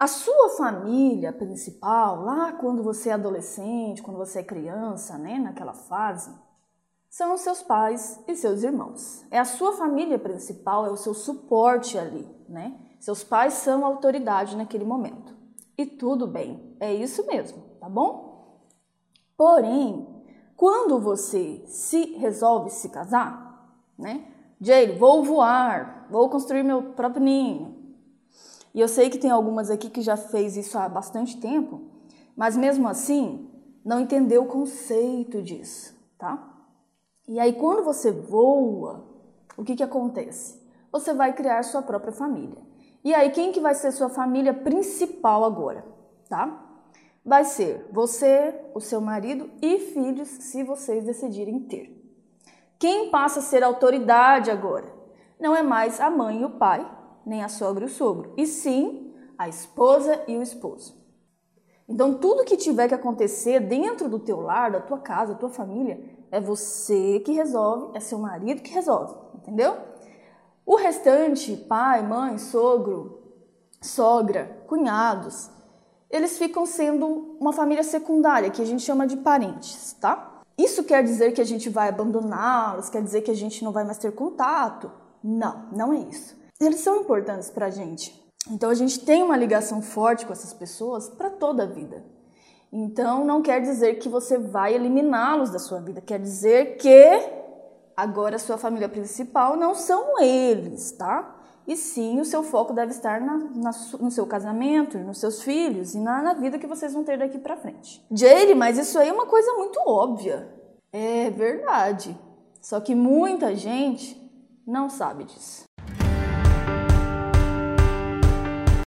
A sua família principal, lá quando você é adolescente, quando você é criança, né, naquela fase, são os seus pais e seus irmãos. É a sua família principal, é o seu suporte ali, né? Seus pais são autoridade naquele momento. E tudo bem, é isso mesmo, tá bom? Porém, quando você se resolve se casar, né? Jay, vou voar, vou construir meu próprio ninho, e eu sei que tem algumas aqui que já fez isso há bastante tempo, mas mesmo assim não entendeu o conceito disso, tá? E aí quando você voa, o que que acontece? Você vai criar sua própria família. E aí quem que vai ser sua família principal agora, tá? Vai ser você, o seu marido e filhos, se vocês decidirem ter. Quem passa a ser autoridade agora? Não é mais a mãe e o pai, nem a sogra e o sogro, e sim a esposa e o esposo. Então, tudo que tiver que acontecer dentro do teu lar, da tua casa, da tua família, é você que resolve, é seu marido que resolve, entendeu? O restante, pai, mãe, sogro, sogra, cunhados, eles ficam sendo uma família secundária, que a gente chama de parentes, tá? Isso quer dizer que a gente vai abandoná-los, quer dizer que a gente não vai mais ter contato? Não, não é isso eles são importantes para a gente. Então a gente tem uma ligação forte com essas pessoas para toda a vida. Então não quer dizer que você vai eliminá-los da sua vida, quer dizer que agora a sua família principal não são eles, tá? E sim, o seu foco deve estar na, na, no seu casamento, nos seus filhos e na, na vida que vocês vão ter daqui para frente. Jade, mas isso aí é uma coisa muito óbvia. É verdade. Só que muita gente não sabe disso.